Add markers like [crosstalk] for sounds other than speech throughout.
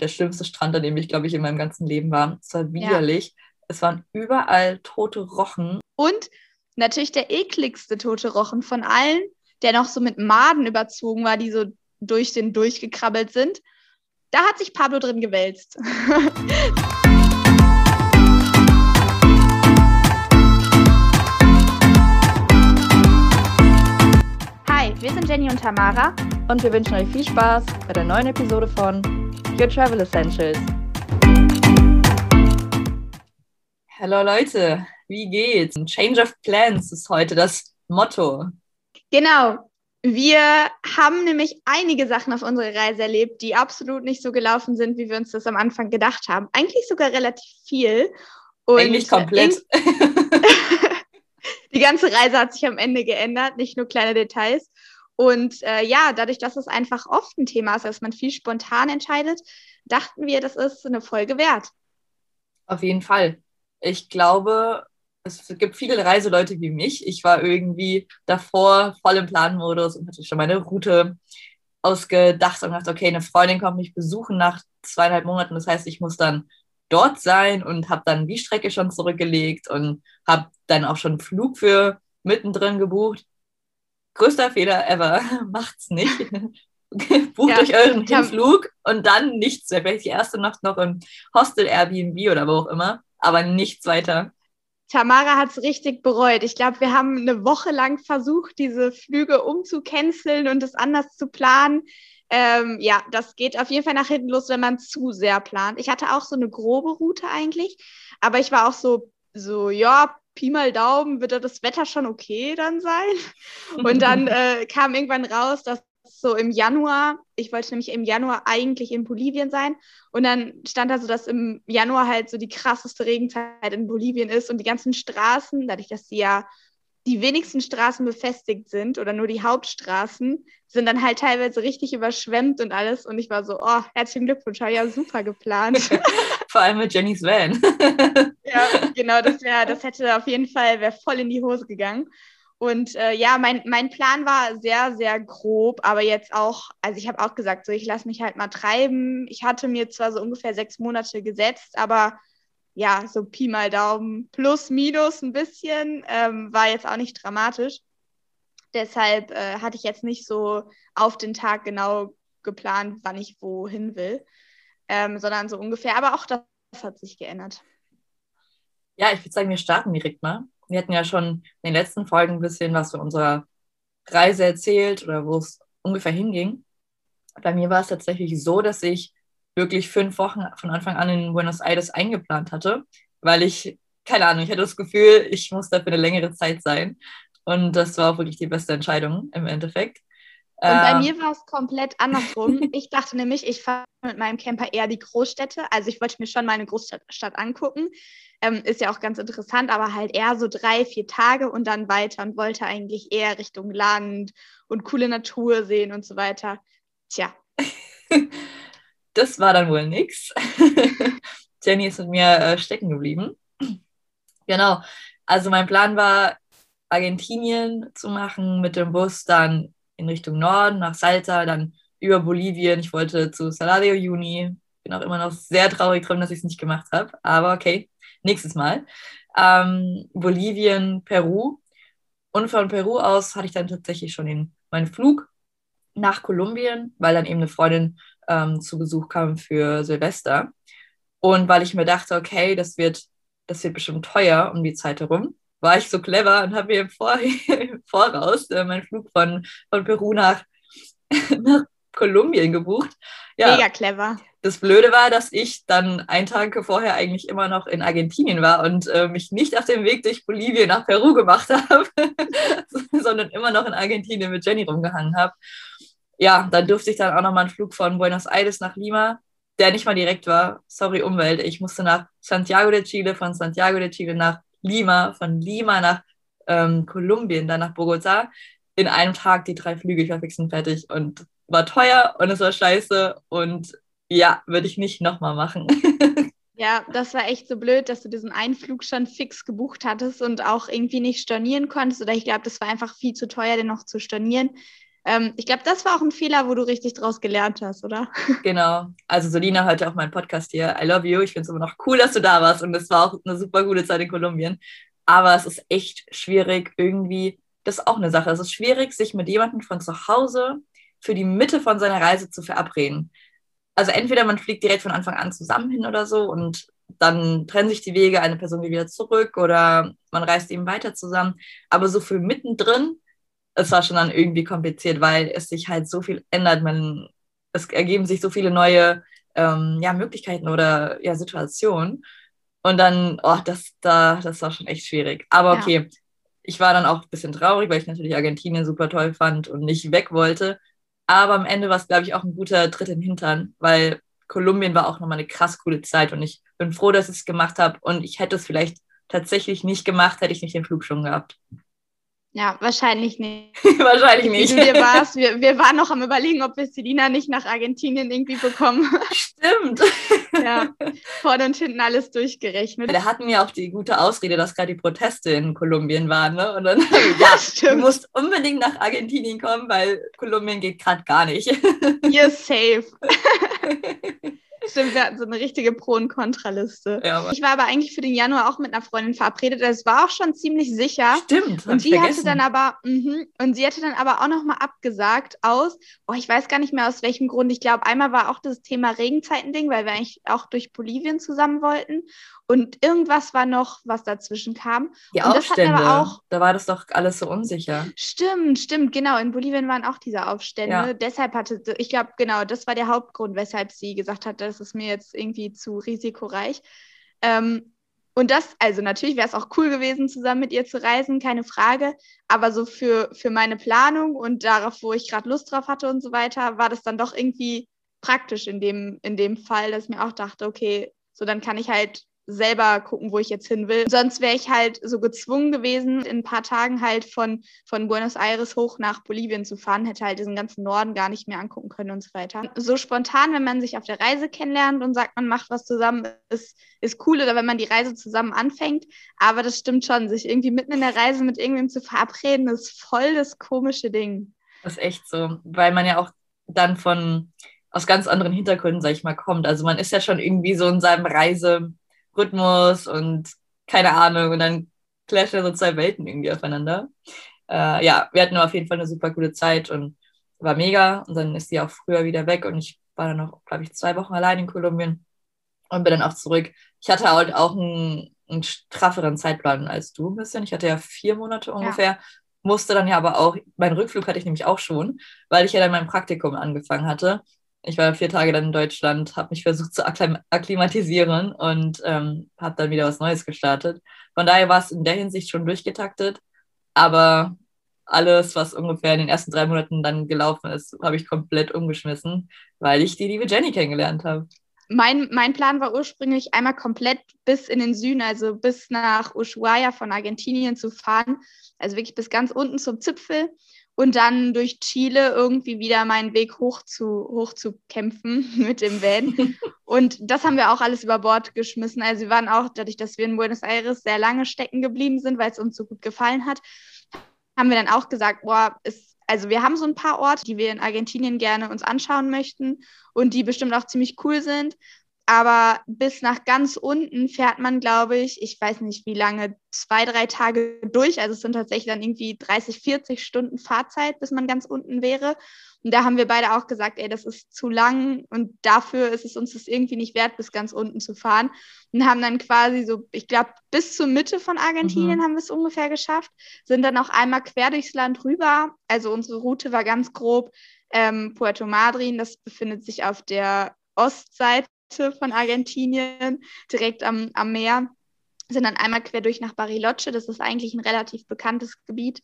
der schlimmste Strand, an dem ich, glaube ich, in meinem ganzen Leben war. Es war widerlich. Ja. Es waren überall tote Rochen. Und natürlich der ekligste tote Rochen von allen, der noch so mit Maden überzogen war, die so durch den durchgekrabbelt sind. Da hat sich Pablo drin gewälzt. Hi, wir sind Jenny und Tamara und wir wünschen euch viel Spaß bei der neuen Episode von Your Travel Essentials. Hallo Leute, wie geht's? Change of Plans ist heute das Motto. Genau. Wir haben nämlich einige Sachen auf unserer Reise erlebt, die absolut nicht so gelaufen sind, wie wir uns das am Anfang gedacht haben. Eigentlich sogar relativ viel. Und Eigentlich komplett. [laughs] die ganze Reise hat sich am Ende geändert, nicht nur kleine Details. Und äh, ja, dadurch, dass es einfach oft ein Thema ist, dass man viel spontan entscheidet, dachten wir, das ist eine Folge wert. Auf jeden Fall ich glaube, es gibt viele Reiseleute wie mich. Ich war irgendwie davor voll im Planmodus und hatte schon meine Route ausgedacht und dachte, okay, eine Freundin kommt mich besuchen nach zweieinhalb Monaten. Das heißt, ich muss dann dort sein und habe dann die Strecke schon zurückgelegt und habe dann auch schon einen Flug für mittendrin gebucht. Größter Fehler ever, [laughs] macht's nicht. [laughs] Bucht ja, euch euren Hinflug und dann nichts mehr. Vielleicht die erste Nacht noch im Hostel, Airbnb oder wo auch immer aber nichts weiter. Tamara hat es richtig bereut. Ich glaube, wir haben eine Woche lang versucht, diese Flüge umzucanceln und es anders zu planen. Ähm, ja, das geht auf jeden Fall nach hinten los, wenn man zu sehr plant. Ich hatte auch so eine grobe Route eigentlich, aber ich war auch so, so ja, Pi mal Daumen, wird das Wetter schon okay dann sein? [laughs] Und dann äh, kam irgendwann raus, dass so im Januar, ich wollte nämlich im Januar eigentlich in Bolivien sein und dann stand da so, dass im Januar halt so die krasseste Regenzeit in Bolivien ist und die ganzen Straßen, dadurch, dass sie ja die wenigsten Straßen befestigt sind oder nur die Hauptstraßen, sind dann halt teilweise richtig überschwemmt und alles. Und ich war so, oh, herzlichen Glückwunsch, habe ja super geplant. [laughs] Vor allem mit Jennys Van. [laughs] ja, genau, das wäre, das hätte auf jeden Fall, wäre voll in die Hose gegangen. Und äh, ja, mein, mein Plan war sehr, sehr grob, aber jetzt auch, also ich habe auch gesagt, so ich lasse mich halt mal treiben. Ich hatte mir zwar so ungefähr sechs Monate gesetzt, aber ja, so Pi mal Daumen, plus, minus ein bisschen, ähm, war jetzt auch nicht dramatisch. Deshalb äh, hatte ich jetzt nicht so auf den Tag genau geplant, wann ich wohin will, ähm, sondern so ungefähr. Aber auch das hat sich geändert. Ja, ich würde sagen, wir starten direkt mal wir hatten ja schon in den letzten Folgen ein bisschen was von unserer Reise erzählt oder wo es ungefähr hinging. Bei mir war es tatsächlich so, dass ich wirklich fünf Wochen von Anfang an in Buenos Aires eingeplant hatte, weil ich, keine Ahnung, ich hatte das Gefühl, ich muss da für eine längere Zeit sein. Und das war auch wirklich die beste Entscheidung im Endeffekt. Und bei ähm. mir war es komplett andersrum. [laughs] ich dachte nämlich, ich fahre mit meinem Camper eher die Großstädte. Also ich wollte mir schon mal eine Großstadt angucken. Ähm, ist ja auch ganz interessant, aber halt eher so drei, vier Tage und dann weiter und wollte eigentlich eher Richtung Land und coole Natur sehen und so weiter. Tja. [laughs] Das war dann wohl nix. [laughs] Jenny ist mit mir äh, stecken geblieben. Genau. Also mein Plan war, Argentinien zu machen mit dem Bus, dann in Richtung Norden, nach Salta, dann über Bolivien. Ich wollte zu Salario Juni. Bin auch immer noch sehr traurig drum, dass ich es nicht gemacht habe. Aber okay, nächstes Mal. Ähm, Bolivien, Peru. Und von Peru aus hatte ich dann tatsächlich schon den, meinen Flug nach Kolumbien, weil dann eben eine Freundin ähm, zu Besuch kam für Silvester. Und weil ich mir dachte, okay, das wird, das wird bestimmt teuer um die Zeit herum, war ich so clever und habe mir im, Vor im [laughs] Voraus äh, meinen Flug von, von Peru nach, [laughs] nach Kolumbien gebucht. Ja, Mega clever. Das Blöde war, dass ich dann einen Tag vorher eigentlich immer noch in Argentinien war und äh, mich nicht auf dem Weg durch Bolivien nach Peru gemacht [laughs] habe, sondern immer noch in Argentinien mit Jenny rumgehangen habe. Ja, dann durfte ich dann auch nochmal einen Flug von Buenos Aires nach Lima, der nicht mal direkt war. Sorry, Umwelt. Ich musste nach Santiago de Chile, von Santiago de Chile nach Lima, von Lima nach ähm, Kolumbien, dann nach Bogota. In einem Tag die drei Flüge, ich war fix und fertig und war teuer und es war scheiße und ja, würde ich nicht nochmal machen. [laughs] Ja, das war echt so blöd, dass du diesen Einflug schon fix gebucht hattest und auch irgendwie nicht stornieren konntest. Oder ich glaube, das war einfach viel zu teuer, den noch zu stornieren. Ähm, ich glaube, das war auch ein Fehler, wo du richtig draus gelernt hast, oder? [laughs] Genau. Also Solina hörte auch meinen Podcast hier. I love you. Ich finde es immer noch cool, dass du da warst. Und es war auch eine super gute Zeit in Kolumbien. Aber es ist echt schwierig, irgendwie, das ist auch eine Sache. Es ist schwierig, sich mit jemandem von zu Hause für die Mitte von seiner Reise zu verabreden. Also entweder man fliegt direkt von Anfang an zusammen hin oder so und dann trennen sich die Wege, eine Person geht wieder zurück oder man reist eben weiter zusammen. Aber so für mittendrin, es war schon dann irgendwie kompliziert, weil es sich halt so viel ändert. Man, es ergeben sich so viele neue ähm, ja, Möglichkeiten oder ja, Situationen. Und dann, oh, das, da, das war schon echt schwierig. Aber okay, ja. ich war dann auch ein bisschen traurig, weil ich natürlich Argentinien super toll fand und nicht weg wollte. Aber am Ende war es, glaube ich, auch ein guter Tritt in den Hintern, weil Kolumbien war auch nochmal eine krass coole Zeit und ich bin froh, dass ich es gemacht habe und ich hätte es vielleicht tatsächlich nicht gemacht, hätte ich nicht den Flug schon gehabt. Ja, wahrscheinlich nicht. [laughs] wahrscheinlich nicht. [laughs] Warst. Wir, wir waren noch am überlegen, ob wir Selina nicht nach Argentinien irgendwie bekommen. [laughs] Stimmt. ja, vorne und hinten alles durchgerechnet. Wir hatten ja auch die gute Ausrede, dass gerade die Proteste in Kolumbien waren. Ne? Und dann, ja, stimmt. du musst unbedingt nach Argentinien kommen, weil Kolumbien geht gerade gar nicht. You're safe. Stimmt, wir hatten so eine richtige Pro- und Kontraliste. Ja, ich war aber eigentlich für den Januar auch mit einer Freundin verabredet. Das war auch schon ziemlich sicher. Stimmt. Und die hatte dann aber, mh, und sie hatte dann aber auch nochmal abgesagt aus, oh, ich weiß gar nicht mehr aus welchem Grund. Ich glaube, einmal war auch das Thema Regenzeiten-Ding, weil wir eigentlich auch durch Bolivien zusammen wollten. Und irgendwas war noch, was dazwischen kam. Die und Aufstände, auch, da war das doch alles so unsicher. Stimmt, stimmt, genau. In Bolivien waren auch diese Aufstände. Ja. Deshalb hatte, ich glaube, genau, das war der Hauptgrund, weshalb sie gesagt hat, das ist mir jetzt irgendwie zu risikoreich. Ähm, und das, also natürlich wäre es auch cool gewesen, zusammen mit ihr zu reisen, keine Frage. Aber so für, für meine Planung und darauf, wo ich gerade Lust drauf hatte und so weiter, war das dann doch irgendwie praktisch in dem, in dem Fall, dass ich mir auch dachte, okay, so dann kann ich halt selber gucken, wo ich jetzt hin will. Sonst wäre ich halt so gezwungen gewesen, in ein paar Tagen halt von, von Buenos Aires hoch nach Bolivien zu fahren, hätte halt diesen ganzen Norden gar nicht mehr angucken können und so weiter. So spontan, wenn man sich auf der Reise kennenlernt und sagt, man macht was zusammen, ist, ist cool oder wenn man die Reise zusammen anfängt. Aber das stimmt schon, sich irgendwie mitten in der Reise mit irgendwem zu verabreden, ist voll das komische Ding. Das ist echt so, weil man ja auch dann von aus ganz anderen Hintergründen, sag ich mal, kommt. Also man ist ja schon irgendwie so in seinem Reise Rhythmus und keine Ahnung. Und dann clashen so zwei Welten irgendwie aufeinander. Äh, ja, wir hatten auf jeden Fall eine super gute Zeit und war mega. Und dann ist sie auch früher wieder weg und ich war dann noch, glaube ich, zwei Wochen allein in Kolumbien und bin dann auch zurück. Ich hatte halt auch einen, einen strafferen Zeitplan als du ein bisschen. Ich hatte ja vier Monate ungefähr. Ja. Musste dann ja aber auch, meinen Rückflug hatte ich nämlich auch schon, weil ich ja dann mein Praktikum angefangen hatte ich war vier Tage dann in Deutschland, habe mich versucht zu akklimatisieren und ähm, habe dann wieder was Neues gestartet. Von daher war es in der Hinsicht schon durchgetaktet, aber alles, was ungefähr in den ersten drei Monaten dann gelaufen ist, habe ich komplett umgeschmissen, weil ich die liebe Jenny kennengelernt habe. Mein, mein Plan war ursprünglich einmal komplett bis in den Süden, also bis nach Ushuaia von Argentinien zu fahren, also wirklich bis ganz unten zum Zipfel und dann durch Chile irgendwie wieder meinen Weg hoch zu, hoch zu kämpfen [laughs] mit dem Van. [laughs] und das haben wir auch alles über Bord geschmissen. Also wir waren auch, dadurch, dass wir in Buenos Aires sehr lange stecken geblieben sind, weil es uns so gut gefallen hat, haben wir dann auch gesagt, boah, es, also wir haben so ein paar Orte, die wir in Argentinien gerne uns anschauen möchten und die bestimmt auch ziemlich cool sind. Aber bis nach ganz unten fährt man, glaube ich, ich weiß nicht wie lange, zwei, drei Tage durch. Also es sind tatsächlich dann irgendwie 30, 40 Stunden Fahrzeit, bis man ganz unten wäre. Und da haben wir beide auch gesagt, ey, das ist zu lang und dafür ist es uns das irgendwie nicht wert, bis ganz unten zu fahren. Und haben dann quasi so, ich glaube, bis zur Mitte von Argentinien mhm. haben wir es ungefähr geschafft, sind dann auch einmal quer durchs Land rüber. Also unsere Route war ganz grob ähm, Puerto Madryn, das befindet sich auf der Ostseite von Argentinien, direkt am, am Meer. Sind dann einmal quer durch nach Bariloche, das ist eigentlich ein relativ bekanntes Gebiet.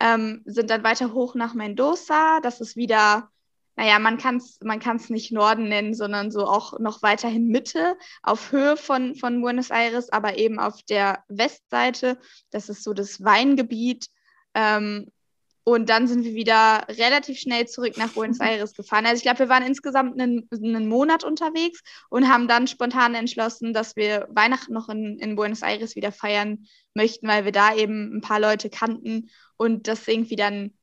Ähm, sind dann weiter hoch nach Mendoza, das ist wieder, naja, man kann es man kann's nicht Norden nennen, sondern so auch noch weiterhin Mitte, auf Höhe von, von Buenos Aires, aber eben auf der Westseite. Das ist so das Weingebiet. Ähm, und dann sind wir wieder relativ schnell zurück nach Buenos. [laughs] Aires gefahren. Also ich glaube, wir waren insgesamt einen, einen, Monat unterwegs und haben dann spontan entschlossen, dass wir Weihnachten noch in, in Buenos Aires wieder feiern möchten, weil wir da eben ein paar Leute kannten und das irgendwie dann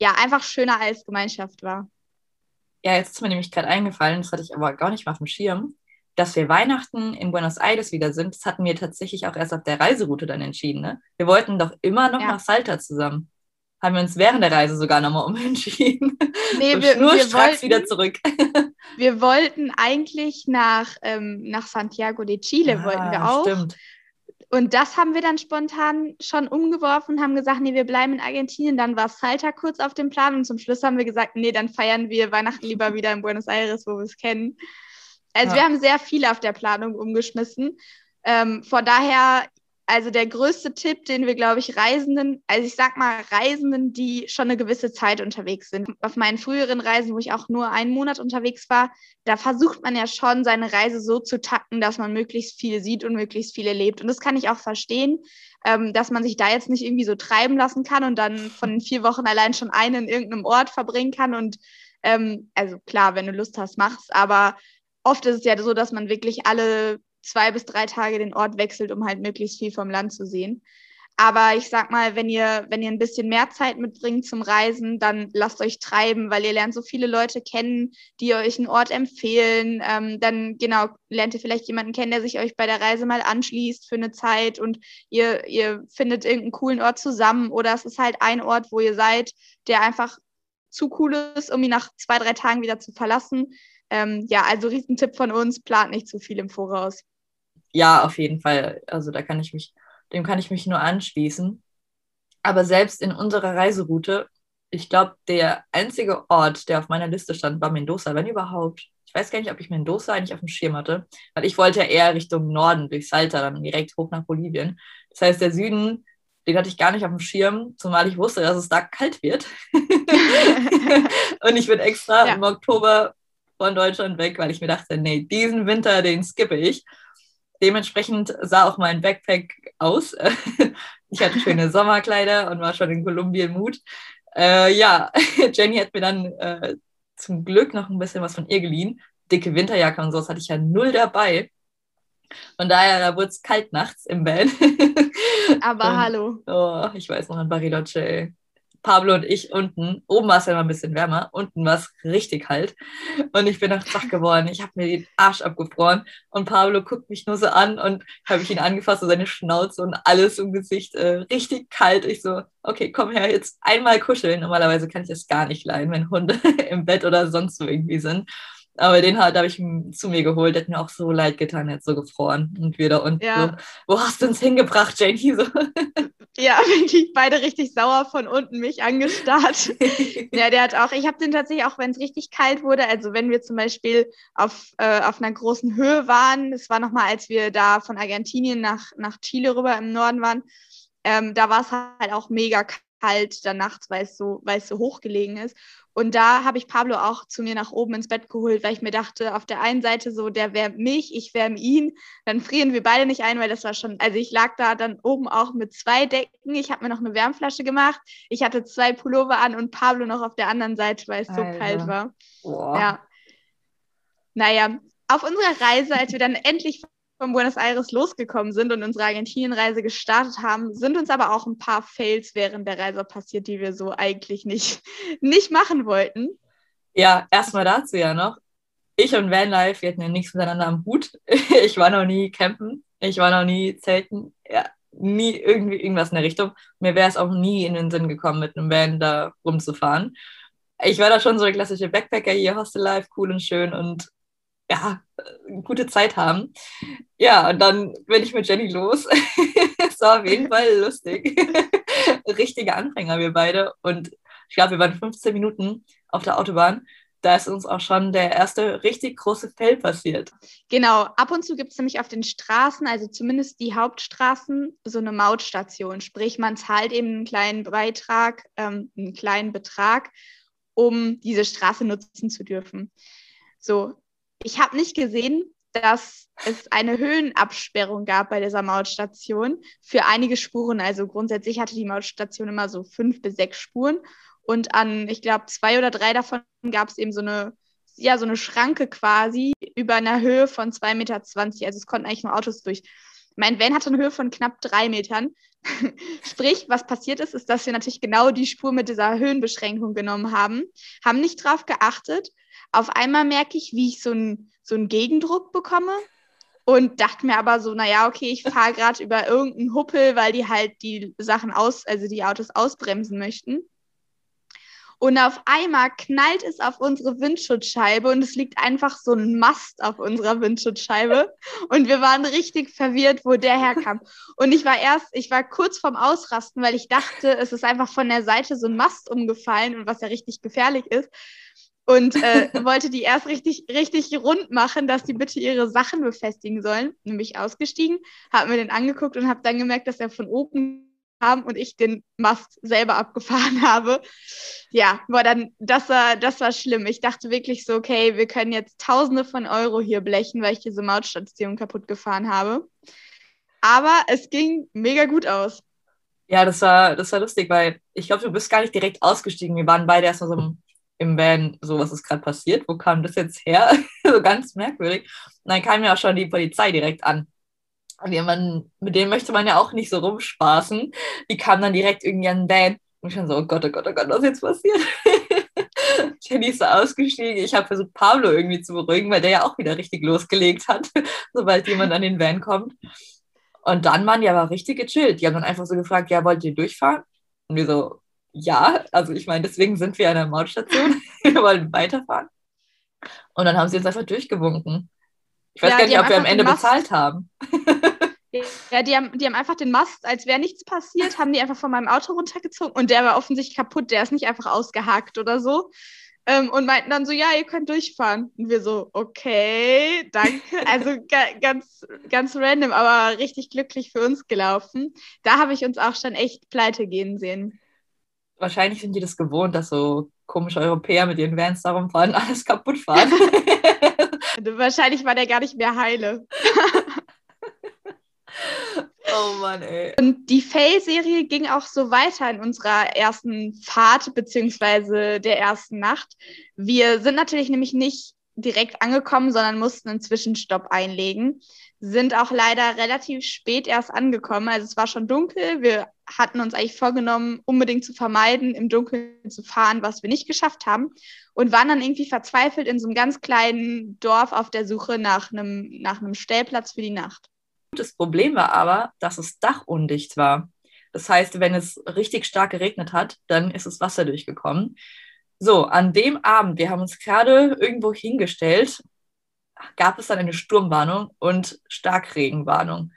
ja, einfach schöner als Gemeinschaft war. Ja, jetzt ist mir nämlich gerade eingefallen, das hatte ich aber gar nicht mal auf dem Schirm, dass wir Weihnachten in Buenos Aires wieder sind. Das hatten wir tatsächlich auch erst auf der Reiseroute dann entschieden. Ne? Wir wollten doch immer noch ja. nach Salta zusammen. Haben wir uns während der Reise sogar nochmal umentschieden. Nee, so wir, wir wollten, wieder zurück. wir wollten eigentlich nach, ähm, nach Santiago de Chile, ah, wollten wir auch. Stimmt. Und das haben wir dann spontan schon umgeworfen haben gesagt, nee, wir bleiben in Argentinien. Dann war Salta kurz auf dem Plan und zum Schluss haben wir gesagt, nee, dann feiern wir Weihnachten lieber wieder in Buenos Aires, wo wir es kennen. Also ja. wir haben sehr viel auf der Planung umgeschmissen. Ähm, von daher, also der größte Tipp, den wir, glaube ich, Reisenden, also ich sag mal Reisenden, die schon eine gewisse Zeit unterwegs sind. Auf meinen früheren Reisen, wo ich auch nur einen Monat unterwegs war, da versucht man ja schon, seine Reise so zu tacken, dass man möglichst viel sieht und möglichst viel erlebt. Und das kann ich auch verstehen, ähm, dass man sich da jetzt nicht irgendwie so treiben lassen kann und dann von vier Wochen allein schon einen in irgendeinem Ort verbringen kann. Und ähm, also klar, wenn du Lust hast, mach's, aber oft ist es ja so, dass man wirklich alle zwei bis drei Tage den Ort wechselt, um halt möglichst viel vom Land zu sehen. Aber ich sag mal, wenn ihr, wenn ihr ein bisschen mehr Zeit mitbringt zum Reisen, dann lasst euch treiben, weil ihr lernt so viele Leute kennen, die euch einen Ort empfehlen. Ähm, dann genau lernt ihr vielleicht jemanden kennen, der sich euch bei der Reise mal anschließt für eine Zeit und ihr, ihr findet irgendeinen coolen Ort zusammen oder es ist halt ein Ort, wo ihr seid, der einfach zu cool ist, um ihn nach zwei, drei Tagen wieder zu verlassen. Ähm, ja, also Riesentipp von uns, plant nicht zu viel im Voraus ja, auf jeden Fall. Also da kann ich mich, dem kann ich mich nur anschließen. Aber selbst in unserer Reiseroute, ich glaube, der einzige Ort, der auf meiner Liste stand, war Mendoza, wenn überhaupt. Ich weiß gar nicht, ob ich Mendoza eigentlich auf dem Schirm hatte, weil ich wollte ja eher Richtung Norden, durch Salta, dann direkt hoch nach Bolivien. Das heißt, der Süden, den hatte ich gar nicht auf dem Schirm, zumal ich wusste, dass es da kalt wird. [laughs] und ich bin extra ja. im Oktober von Deutschland weg, weil ich mir dachte, nee, diesen Winter, den skippe ich dementsprechend sah auch mein Backpack aus. [laughs] ich hatte schöne Sommerkleider und war schon in Kolumbien-Mut. Äh, ja, [laughs] Jenny hat mir dann äh, zum Glück noch ein bisschen was von ihr geliehen. Dicke Winterjacke und so, das hatte ich ja null dabei. Von daher, da wurde es kalt nachts im Bett. [laughs] Aber und, hallo. Oh, ich weiß noch an Bariloche. Pablo und ich unten. Oben war es ja immer ein bisschen wärmer, unten war es richtig kalt. Und ich bin nachts wach geworden. Ich habe mir den Arsch abgefroren. Und Pablo guckt mich nur so an und habe ich ihn angefasst, so seine Schnauze und alles im Gesicht äh, richtig kalt. Ich so, okay, komm her, jetzt einmal kuscheln. Normalerweise kann ich das gar nicht leiden, wenn Hunde [laughs] im Bett oder sonst wo irgendwie sind. Aber den halt habe ich zu mir geholt. Der hat mir auch so leid getan, er hat so gefroren. Und wir da unten ja. so, wo hast du uns hingebracht, Janie? [laughs] So. Ja, [laughs] wirklich beide richtig sauer von unten mich angestarrt. [laughs] ja, der hat auch, ich habe den tatsächlich auch, wenn es richtig kalt wurde, also wenn wir zum Beispiel auf, äh, auf einer großen Höhe waren, das war nochmal, als wir da von Argentinien nach, nach Chile rüber im Norden waren, ähm, da war es halt auch mega kalt dann nachts, weil es so, weil es so hoch gelegen ist. Und da habe ich Pablo auch zu mir nach oben ins Bett geholt, weil ich mir dachte, auf der einen Seite so, der wärmt mich, ich wärme ihn, dann frieren wir beide nicht ein, weil das war schon, also ich lag da dann oben auch mit zwei Decken, ich habe mir noch eine Wärmflasche gemacht, ich hatte zwei Pullover an und Pablo noch auf der anderen Seite, weil es so Alter. kalt war. Boah. Ja. Naja, auf unserer Reise, als wir dann endlich von Buenos Aires losgekommen sind und unsere Argentinienreise gestartet haben, sind uns aber auch ein paar Fails während der Reise passiert, die wir so eigentlich nicht, [laughs] nicht machen wollten. Ja, erstmal dazu ja noch. Ich und Vanlife, wir hatten ja nichts miteinander am Hut. [laughs] Ich war noch nie campen, ich war noch nie zelten, ja, nie irgendwie irgendwas in der Richtung. Mir wäre es auch nie in den Sinn gekommen, mit einem Van da rumzufahren. Ich war da schon so der klassische Backpacker hier, Hostel Life, cool und schön und ja, gute Zeit haben. Ja, und dann bin ich mit Jenny los. [laughs] Es war auf jeden Fall lustig. [laughs] Richtige Anfänger, wir beide. Und ich glaube, wir waren 15 Minuten auf der Autobahn. Da ist uns auch schon der erste richtig große Fell passiert. Genau, ab und zu gibt es nämlich auf den Straßen, also zumindest die Hauptstraßen, so eine Mautstation. Sprich, man zahlt eben einen kleinen Beitrag, ähm, einen kleinen Betrag, um diese Straße nutzen zu dürfen. So, ich habe nicht gesehen, dass es eine Höhenabsperrung gab bei dieser Mautstation für einige Spuren. Also grundsätzlich hatte die Mautstation immer so fünf bis sechs Spuren. Und an, ich glaube, zwei oder drei davon gab es eben so eine, ja, so eine Schranke quasi über einer Höhe von 2,20 Meter. Also es konnten eigentlich nur Autos durch. Mein Van hatte eine Höhe von knapp drei Metern. [laughs] Sprich, was passiert ist, ist, dass wir natürlich genau die Spur mit dieser Höhenbeschränkung genommen haben, haben nicht drauf geachtet. Auf einmal merke ich, wie ich so einen so einen Gegendruck bekomme und dachte mir aber so, naja, okay, ich fahre gerade über irgendeinen Huppel, weil die halt die Sachen aus, also die Autos ausbremsen möchten. Und auf einmal knallt es auf unsere Windschutzscheibe und es liegt einfach so ein Mast auf unserer Windschutzscheibe. [laughs] Und wir waren richtig verwirrt, wo der herkam. Und ich war erst, ich war kurz vorm Ausrasten, weil ich dachte, es ist einfach von der Seite so ein Mast umgefallen und was ja richtig gefährlich ist. Und äh, [laughs] wollte die erst richtig, richtig rund machen, dass die bitte ihre Sachen befestigen sollen. Nämlich ausgestiegen, habe mir den angeguckt und habe dann gemerkt, dass er von oben haben und ich den Mast selber abgefahren [laughs] habe. Ja, war dann, das war, das war schlimm. Ich dachte wirklich so, okay, wir können jetzt Tausende von Euro hier blechen, weil ich diese Mautstation kaputt gefahren habe. Aber es ging mega gut aus. Ja, das war, das war lustig, weil ich glaube, du bist gar nicht direkt ausgestiegen. Wir waren beide erstmal so im, im Van, so was ist gerade passiert, wo kam das jetzt her? [laughs] so ganz merkwürdig. Und dann kam ja auch schon die Polizei direkt an jemanden, mit dem möchte man ja auch nicht so rumspaßen. Die kam dann direkt irgendwie an den Van und ich schon so, oh Gott, oh Gott, oh Gott, was ist jetzt passiert? [laughs] Jenny ist so ausgestiegen. Ich habe versucht, Pablo irgendwie zu beruhigen, weil der ja auch wieder richtig losgelegt hat, [laughs] sobald jemand an den Van kommt. Und dann waren die aber richtig gechillt. Die haben dann einfach so gefragt, ja, wollt ihr durchfahren? Und wir so, ja, also ich meine, deswegen sind wir an der Mautstation. [laughs] wir wollen weiterfahren. Und dann haben sie uns einfach durchgewunken. Ich weiß ja, gar nicht, ob wir am Ende bezahlt haben. [laughs] Ja, die haben, die haben einfach den Mast, als wäre nichts passiert, haben die einfach von meinem Auto runtergezogen und der war offensichtlich kaputt, der ist nicht einfach ausgehakt oder so. Ähm, und meinten dann so, ja, ihr könnt durchfahren. Und wir so, okay, danke. Also [laughs] ga, ganz, ganz random, aber richtig glücklich für uns gelaufen. Da habe ich uns auch schon echt pleite gehen sehen. Wahrscheinlich sind die das gewohnt, dass so komische Europäer mit ihren Vans darum fahren, [laughs] alles kaputt fahren. [laughs] Wahrscheinlich war der gar nicht mehr heile. [laughs] oh Mann, ey. Und die Fail-Serie ging auch so weiter in unserer ersten Fahrt, beziehungsweise der ersten Nacht. Wir sind natürlich nämlich nicht direkt angekommen, sondern mussten einen Zwischenstopp einlegen. Sind auch leider relativ spät erst angekommen. Also es war schon dunkel. Wir hatten uns eigentlich vorgenommen, unbedingt zu vermeiden, im Dunkeln zu fahren, was wir nicht geschafft haben. Und waren dann irgendwie verzweifelt in so einem ganz kleinen Dorf auf der Suche nach einem, nach einem Stellplatz für die Nacht. Das Problem war aber, dass es dachundicht war. Das heißt, wenn es richtig stark geregnet hat, dann ist das Wasser durchgekommen. So, an dem Abend, wir haben uns gerade irgendwo hingestellt, gab es dann eine Sturmwarnung und Starkregenwarnung.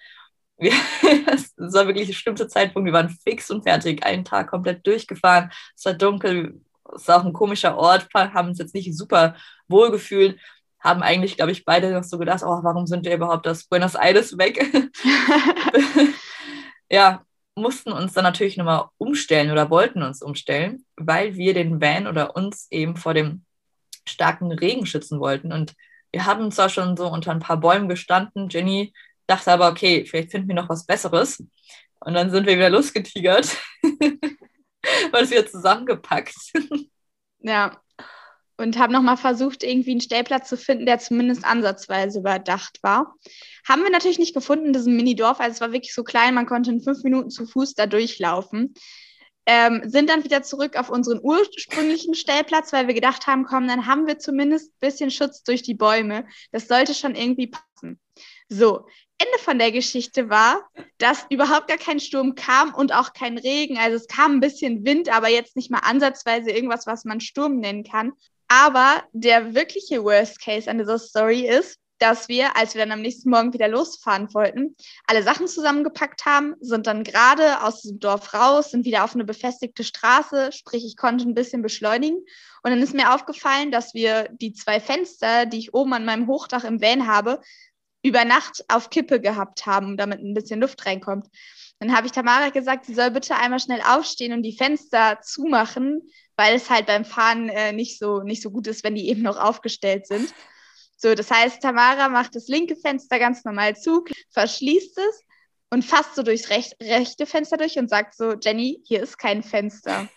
Wir, [laughs] das war wirklich der schlimmste Zeitpunkt. Wir waren fix und fertig, einen Tag komplett durchgefahren. Es war dunkel, es war auch ein komischer Ort, haben uns jetzt nicht super wohl gefühlt haben eigentlich, glaube ich, beide noch so gedacht, oh, warum sind wir überhaupt aus Buenos Aires weg? [laughs] [laughs] ja, mussten uns dann natürlich nochmal umstellen oder wollten uns umstellen, weil wir den Van oder uns eben vor dem starken Regen schützen wollten. Und wir haben zwar schon so unter ein paar Bäumen gestanden, Jenny dachte aber, okay, vielleicht finden wir noch was Besseres. Und dann sind wir wieder losgetigert, [laughs] weil es wieder zusammengepackt. Ja, und haben nochmal versucht, irgendwie einen Stellplatz zu finden, der zumindest ansatzweise überdacht war. Haben wir natürlich nicht gefunden in diesem Mini-Dorf, also es war wirklich so klein, man konnte in fünf Minuten zu Fuß da durchlaufen. Ähm, sind dann wieder zurück auf unseren ursprünglichen Stellplatz, weil wir gedacht haben, komm, dann haben wir zumindest ein bisschen Schutz durch die Bäume. Das sollte schon irgendwie passen. So, Ende von der Geschichte war, dass überhaupt gar kein Sturm kam und auch kein Regen. Also es kam ein bisschen Wind, aber jetzt nicht mal ansatzweise irgendwas, was man Sturm nennen kann. Aber der wirkliche Worst Case an dieser Story ist, dass wir, als wir dann am nächsten Morgen wieder losfahren wollten, alle Sachen zusammengepackt haben, sind dann gerade aus dem Dorf raus, sind wieder auf eine befestigte Straße, sprich, ich konnte ein bisschen beschleunigen. Und dann ist mir aufgefallen, dass wir die zwei Fenster, die ich oben an meinem Hochdach im Van habe, über Nacht auf Kippe gehabt haben, damit ein bisschen Luft reinkommt. Dann habe ich Tamara gesagt, sie soll bitte einmal schnell aufstehen und die Fenster zumachen, weil es halt beim Fahren äh, nicht, so, nicht so gut ist, wenn die eben noch aufgestellt sind. So, das heißt, Tamara macht das linke Fenster ganz normal zu, verschließt es und fasst so durchs recht, rechte Fenster durch und sagt so, Jenny, hier ist kein Fenster.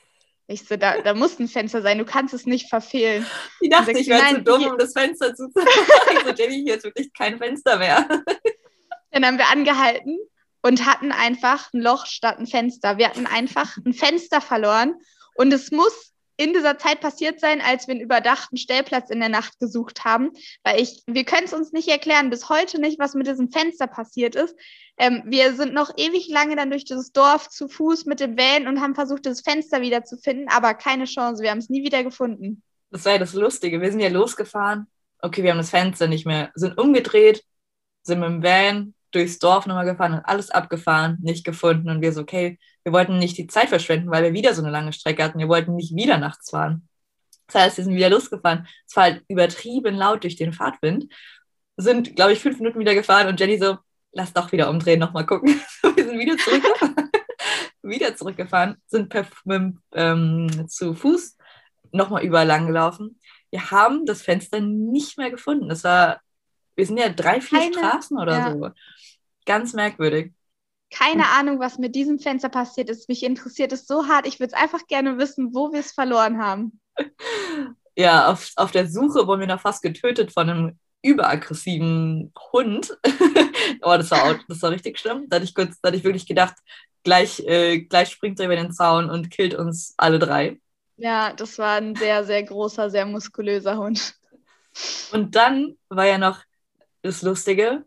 Ich so, da, da muss ein Fenster sein, du kannst es nicht verfehlen. Ich dachte, ich wäre zu dumm, um das Fenster zu. [laughs] Ich so, Jenny, hier ist wirklich kein Fenster mehr. [laughs] Dann haben wir angehalten und hatten einfach ein Loch statt ein Fenster. Wir hatten einfach ein Fenster verloren und es muss in dieser Zeit passiert sein, als wir einen überdachten Stellplatz in der Nacht gesucht haben, weil ich, wir können es uns nicht erklären, bis heute nicht, was mit diesem Fenster passiert ist. Ähm, wir sind noch ewig lange dann durch dieses Dorf zu Fuß mit dem Van und haben versucht, das Fenster wieder zu finden, aber keine Chance, wir haben es nie wieder gefunden. Das war ja das Lustige, wir sind ja losgefahren, okay, wir haben das Fenster nicht mehr, sind umgedreht, sind mit dem Van durchs Dorf nochmal gefahren und alles abgefahren, nicht gefunden und wir so, okay, wir wollten nicht die Zeit verschwenden, weil wir wieder so eine lange Strecke hatten. Wir wollten nicht wieder nachts fahren. Das heißt, wir sind wieder losgefahren. Es war halt übertrieben laut durch den Fahrtwind. Sind, glaube ich, fünf Minuten wieder gefahren und Jenny so, lass doch wieder umdrehen, nochmal gucken. [laughs] wir sind wieder zurückgefahren. [laughs] wieder zurückgefahren, sind per, ähm, zu Fuß nochmal überall lang gelaufen. Wir haben das Fenster nicht mehr gefunden. Das war, wir sind ja drei, vier Keine, Straßen oder ja. so. Ganz merkwürdig. Keine Ahnung, was mit diesem Fenster passiert ist. Mich interessiert es so hart. Ich würde es einfach gerne wissen, wo wir es verloren haben. Ja, auf, auf der Suche wurden wir noch fast getötet von einem überaggressiven Hund. [laughs] oh, das war, auch, das war richtig schlimm. Da hatte ich, kurz, da hatte ich wirklich gedacht, gleich, äh, gleich springt er über den Zaun und killt uns alle drei. Ja, das war ein sehr, sehr großer, sehr muskulöser Hund. Und dann war ja noch das Lustige,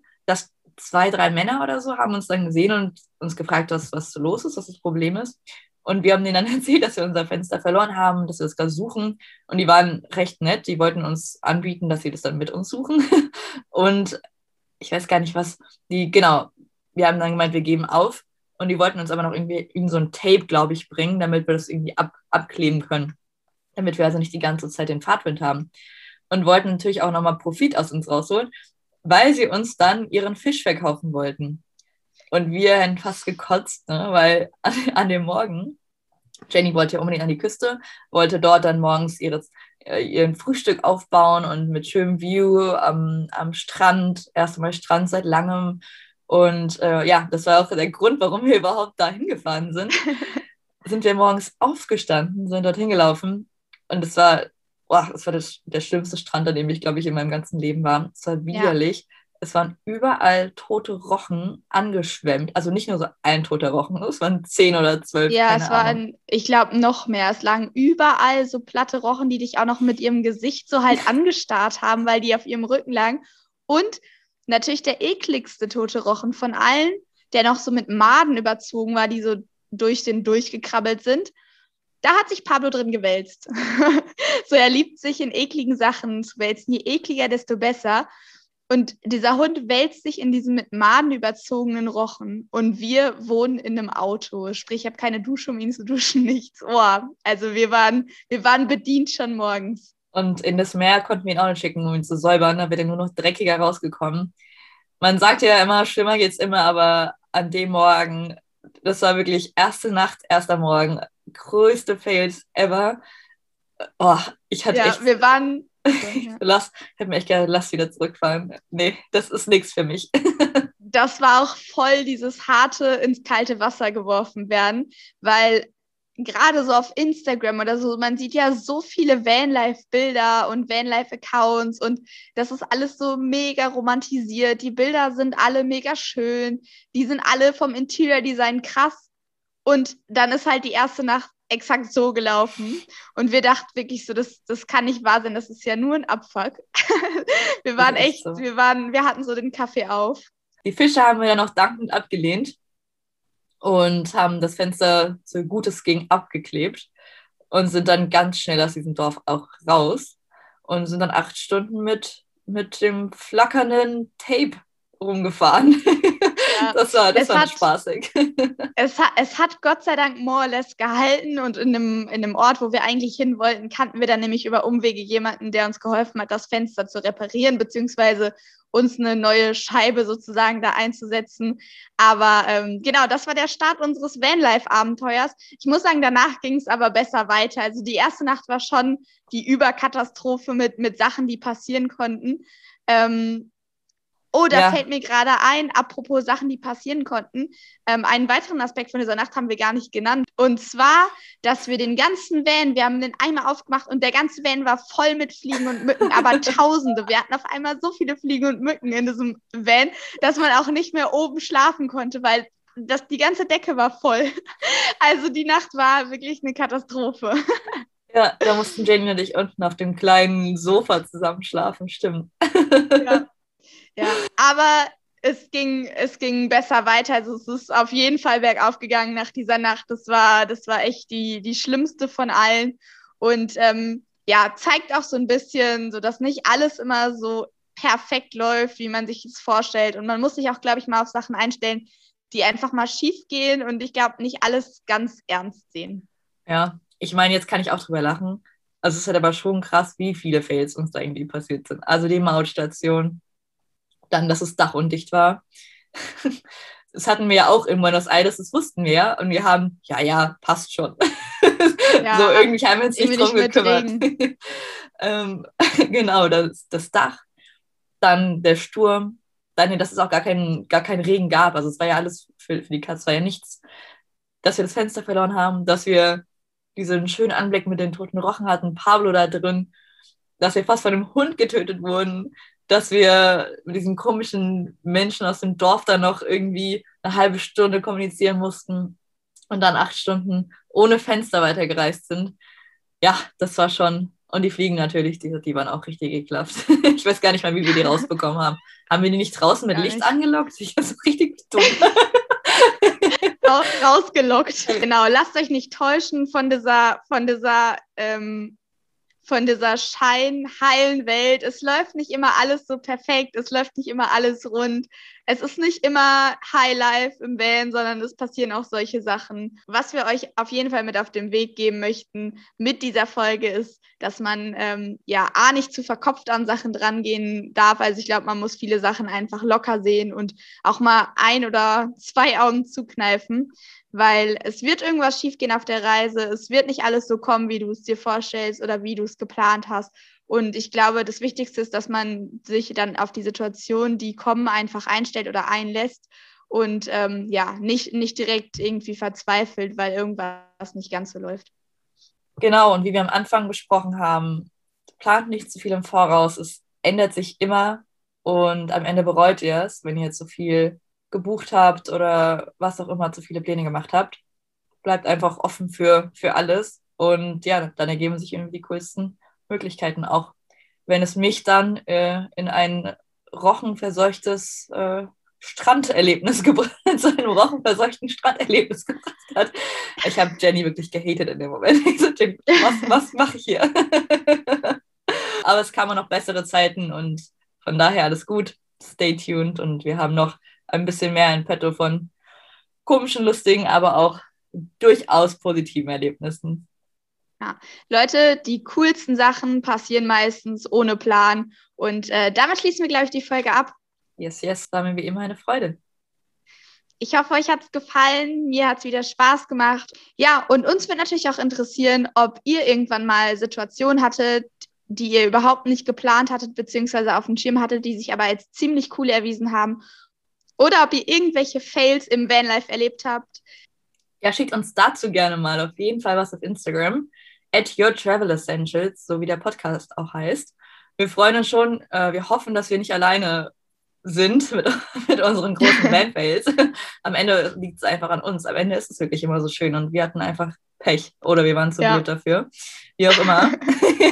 zwei, drei Männer oder so haben uns dann gesehen und uns gefragt, was, was los ist, was das Problem ist. Und wir haben denen dann [laughs] erzählt, dass wir unser Fenster verloren haben, dass wir es gerade suchen. Und die waren recht nett. Die wollten uns anbieten, dass sie das dann mit uns suchen. [laughs] Und ich weiß gar nicht, was die, genau, wir haben dann gemeint, wir geben auf. Und die wollten uns aber noch irgendwie irgend so ein Tape, glaube ich, bringen, damit wir das irgendwie ab, abkleben können. Damit wir also nicht die ganze Zeit den Fahrtwind haben. Und wollten natürlich auch nochmal Profit aus uns rausholen weil sie uns dann ihren Fisch verkaufen wollten. Und wir haben fast gekotzt, ne? weil an, [laughs] an, dem Morgen, Jenny wollte ja unbedingt an die Küste, wollte dort dann morgens ihres, äh, ihren Frühstück aufbauen und mit schönem View am, am Strand, erstmal Strand seit langem. Und äh, ja, das war auch der Grund, warum wir [laughs] überhaupt da hingefahren sind. [laughs] sind wir morgens aufgestanden, sind dort hingelaufen und es war boah, das war das, der schlimmste Strand, an dem ich, glaube ich, in meinem ganzen Leben war. Es war widerlich. Ja. Es waren überall tote Rochen angeschwemmt. Also nicht nur so ein toter Rochen, es waren zehn oder zwölf. Ja, es waren, ich glaube, noch mehr. Es lagen überall so platte Rochen, die dich auch noch mit ihrem Gesicht so halt [laughs] angestarrt haben, weil die auf ihrem Rücken lagen. Und natürlich der ekligste tote Rochen von allen, der noch so mit Maden überzogen war, die so durch den durchgekrabbelt sind da hat sich Pablo drin gewälzt. [laughs] so, er liebt sich in ekligen Sachen zu wälzen. Je ekliger, desto besser. Und dieser Hund wälzt sich in diesem mit Maden überzogenen Rochen. Und wir wohnen in einem Auto. Sprich, ich habe keine Dusche, um ihn zu duschen, [laughs] nichts. Oh, also wir waren, wir waren bedient schon morgens. Und in das Meer konnten wir ihn auch nicht schicken, um ihn zu säubern. Da wird er nur noch dreckiger rausgekommen. Man sagt ja immer, schlimmer geht's immer, aber an dem Morgen, das war wirklich erste Nacht, erster Morgen größte Fails ever. Oh, ich hatte ja, echt. Wir waren. [laughs] lass, hätte mir echt gerne, lass wieder zurückfahren. Nee, das ist nichts für mich. [laughs] das war auch voll dieses harte ins kalte Wasser geworfen werden, weil gerade so auf Instagram oder so, man sieht ja so viele Vanlife-Bilder und Vanlife-Accounts und das ist alles so mega romantisiert. Die Bilder sind alle mega schön, die sind alle vom Interior Design krass und dann ist halt die erste Nacht exakt so gelaufen. Und wir dachten wirklich so, das, das kann nicht wahr sein, das ist ja nur ein Abfuck. [laughs] wir waren echt, so. wir waren, wir hatten so den Kaffee auf. Die Fische haben wir dann auch dankend abgelehnt und haben das Fenster so gut es ging abgeklebt und sind dann ganz schnell aus diesem Dorf auch raus und sind dann acht Stunden mit, mit dem flackernden Tape rumgefahren. [laughs] Das war, das war hat, spaßig. [laughs] Es hat, es hat Gott sei Dank more or less gehalten und in einem, in einem Ort, wo wir eigentlich hin wollten, kannten wir dann nämlich über Umwege jemanden, der uns geholfen hat, das Fenster zu reparieren, beziehungsweise uns eine neue Scheibe sozusagen da einzusetzen. Aber ähm, genau, das war der Start unseres Vanlife-Abenteuers. Ich muss sagen, danach ging es aber besser weiter. Also die erste Nacht war schon die Überkatastrophe mit, mit Sachen, die passieren konnten. Ähm, Oh, da ja. fällt mir gerade ein, apropos Sachen, die passieren konnten. Ähm, einen weiteren Aspekt von dieser Nacht haben wir gar nicht genannt. Und zwar, dass wir den ganzen Van, wir haben den einmal aufgemacht und der ganze Van war voll mit Fliegen und Mücken, aber [laughs] Tausende. Wir hatten auf einmal so viele Fliegen und Mücken in diesem Van, dass man auch nicht mehr oben schlafen konnte, weil das, die ganze Decke war voll. [laughs] Also die Nacht war wirklich eine Katastrophe. [laughs] Ja, da mussten Jenny und ich unten auf dem kleinen Sofa zusammen schlafen, stimmt. Ja, ja. aber es ging, es ging besser weiter. Also es ist auf jeden Fall bergauf gegangen nach dieser Nacht. Das war, das war echt die, die schlimmste von allen. Und ähm, ja, zeigt auch so ein bisschen, so dass nicht alles immer so perfekt läuft, wie man sich es vorstellt. Und man muss sich auch, glaube ich, mal auf Sachen einstellen, die einfach mal schief gehen und ich glaube, nicht alles ganz ernst sehen. Ja, ich meine, jetzt kann ich auch drüber lachen. Also es ist halt aber schon krass, wie viele Fails uns da irgendwie passiert sind. Also die Mautstation, dann, dass es dachundicht war. [laughs] Das hatten wir ja auch in Buenos Aires, das wussten wir ja. Und wir haben, ja, ja, passt schon. Ja, [laughs] so irgendwie haben wir uns nicht drum gekümmert. [laughs] ähm, genau, das, das Dach, dann der Sturm, dann, dass es auch gar keinen gar kein Regen gab. Also es war ja alles für, für die Katze, war ja nichts. Dass wir das Fenster verloren haben, dass wir diesen schönen Anblick mit den toten Rochen hatten, Pablo da drin, dass wir fast von einem Hund getötet wurden, dass wir mit diesen komischen Menschen aus dem Dorf dann noch irgendwie eine halbe Stunde kommunizieren mussten und dann acht Stunden ohne Fenster weitergereist sind. Ja, das war schon. Und die Fliegen natürlich, die, die waren auch richtig ekelhaft. [laughs] ich weiß gar nicht mal, wie wir die rausbekommen haben. Haben wir die nicht draußen mit gar Licht nicht. angelockt? Ich habe so richtig dumm. [laughs] rausgelockt. [laughs] Genau, lasst euch nicht täuschen von dieser, von dieser ähm, von dieser scheinheilen Welt. Es läuft nicht immer alles so perfekt, es läuft nicht immer alles rund. Es ist nicht immer Highlife im Van, sondern es passieren auch solche Sachen. Was wir euch auf jeden Fall mit auf den Weg geben möchten mit dieser Folge ist, dass man ähm, ja A nicht zu verkopft an Sachen drangehen darf. Also ich glaube, man muss viele Sachen einfach locker sehen und auch mal ein oder zwei Augen zukneifen weil es wird irgendwas schiefgehen auf der Reise. Es wird nicht alles so kommen, wie du es dir vorstellst oder wie du es geplant hast. Und ich glaube, das Wichtigste ist, dass man sich dann auf die Situation, die kommen, einfach einstellt oder einlässt und ähm, ja, nicht, nicht direkt irgendwie verzweifelt, weil irgendwas nicht ganz so läuft. Genau, und wie wir am Anfang besprochen haben, plant nicht zu viel im Voraus. Es ändert sich immer und am Ende bereut ihr es, wenn ihr so viel gebucht habt oder was auch immer, zu viele Pläne gemacht habt. Bleibt einfach offen für, für alles und ja, dann ergeben sich irgendwie die coolsten Möglichkeiten auch. Wenn es mich dann äh, in ein rochenverseuchtes äh, Stranderlebnis [laughs] gebracht, zu einem rochenverseuchten Stranderlebnis gebracht hat. Ich habe Jenny wirklich gehatet in dem Moment. [laughs] Ich so, Jenny, was, was mache ich hier? [laughs] Aber es kamen noch bessere Zeiten und von daher alles gut. Stay tuned und wir haben noch ein bisschen mehr in petto von komischen, lustigen, aber auch durchaus positiven Erlebnissen. Ja, Leute, die coolsten Sachen passieren meistens ohne Plan. Und äh, damit schließen wir, glaube ich, die Folge ab. Yes, yes, war mir wie immer eine Freude. Ich hoffe, euch hat es gefallen. Mir hat es wieder Spaß gemacht. Ja, und uns wird natürlich auch interessieren, ob ihr irgendwann mal Situationen hattet, die ihr überhaupt nicht geplant hattet, beziehungsweise auf dem Schirm hattet, die sich aber als ziemlich cool erwiesen haben oder ob ihr irgendwelche Fails im Vanlife erlebt habt. Ja, schickt uns dazu gerne mal auf jeden Fall was auf Instagram. At Your Travel Essentials, so wie der Podcast auch heißt. Wir freuen uns schon. Äh, wir hoffen, dass wir nicht alleine sind mit, [laughs] mit unseren großen [laughs] Van-Fails. Am Ende liegt es einfach an uns. Am Ende ist es wirklich immer so schön und wir hatten einfach Pech oder wir waren zu ja. blöd dafür. Wie auch immer.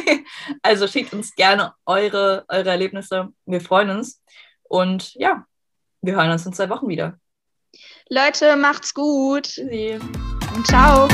[laughs] also schickt uns gerne eure, eure Erlebnisse. Wir freuen uns. Und ja, wir hören uns in zwei Wochen wieder. Leute, macht's gut. Und ciao.